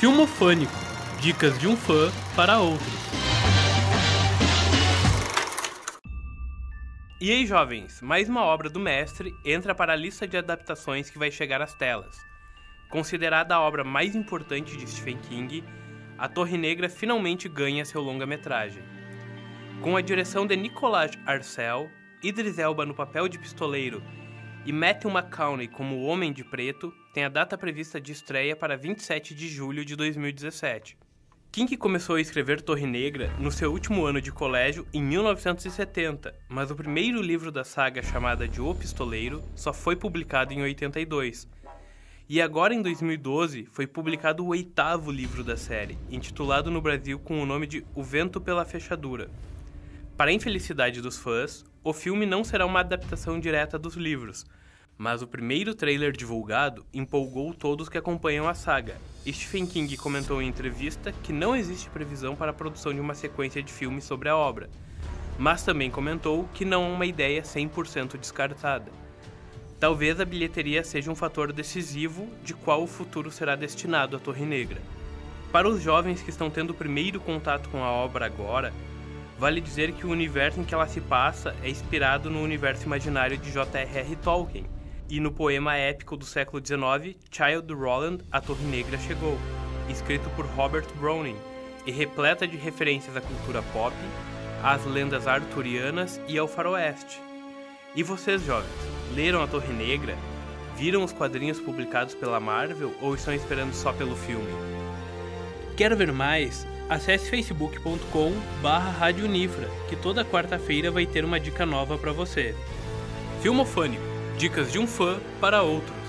Filmofânico Dicas de um fã para outros. E aí, jovens, mais uma obra do mestre entra para a lista de adaptações que vai chegar às telas. Considerada a obra mais importante de Stephen King, A Torre Negra finalmente ganha seu longa-metragem. Com a direção de Nicolas Arcel, Idris Elba no papel de pistoleiro e Matthew McConaughey como o Homem de Preto, tem a data prevista de estreia para 27 de julho de 2017. King começou a escrever Torre Negra no seu último ano de colégio em 1970, mas o primeiro livro da saga, chamada de O Pistoleiro, só foi publicado em 82. E agora, em 2012, foi publicado o oitavo livro da série, intitulado no Brasil com o nome de O Vento pela Fechadura. Para a infelicidade dos fãs, o filme não será uma adaptação direta dos livros, mas o primeiro trailer divulgado empolgou todos que acompanham a saga. Stephen King comentou em entrevista que não existe previsão para a produção de uma sequência de filmes sobre a obra, mas também comentou que não é uma ideia 100% descartada. Talvez a bilheteria seja um fator decisivo de qual o futuro será destinado à Torre Negra. Para os jovens que estão tendo o primeiro contato com a obra agora, vale dizer que o universo em que ela se passa é inspirado no universo imaginário de J.R.R. Tolkien, e no poema épico do século XIX, Child Roland, A Torre Negra Chegou, escrito por Robert Browning, e repleta de referências à cultura pop, às lendas arturianas e ao faroeste. E vocês, jovens, leram A Torre Negra? Viram os quadrinhos publicados pela Marvel ou estão esperando só pelo filme? Quer ver mais? Acesse facebook.com barra que toda quarta-feira vai ter uma dica nova para você. Filmofânico Dicas de um fã para outro.